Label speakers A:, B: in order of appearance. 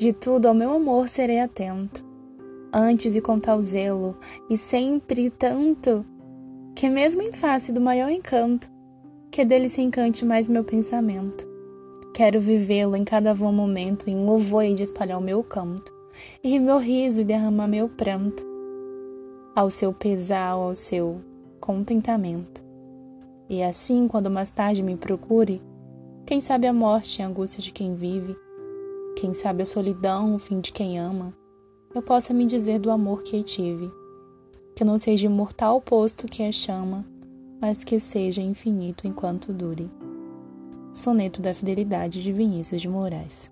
A: De tudo ao meu amor serei atento, antes de contar o zelo, e sempre tanto, que mesmo em face do maior encanto, que dele se encante mais meu pensamento. Quero vivê-lo em cada bom momento, em louvor e de espalhar o meu canto, e meu riso e derramar meu pranto, ao seu pesar, ao seu contentamento. E assim, quando mais tarde me procure, quem sabe a morte e a angústia de quem vive, quem sabe a solidão, o fim de quem ama, eu possa me dizer do amor que tive, que não seja imortal posto que é chama, mas que seja infinito enquanto dure. Soneto da Fidelidade de Vinícius de Moraes.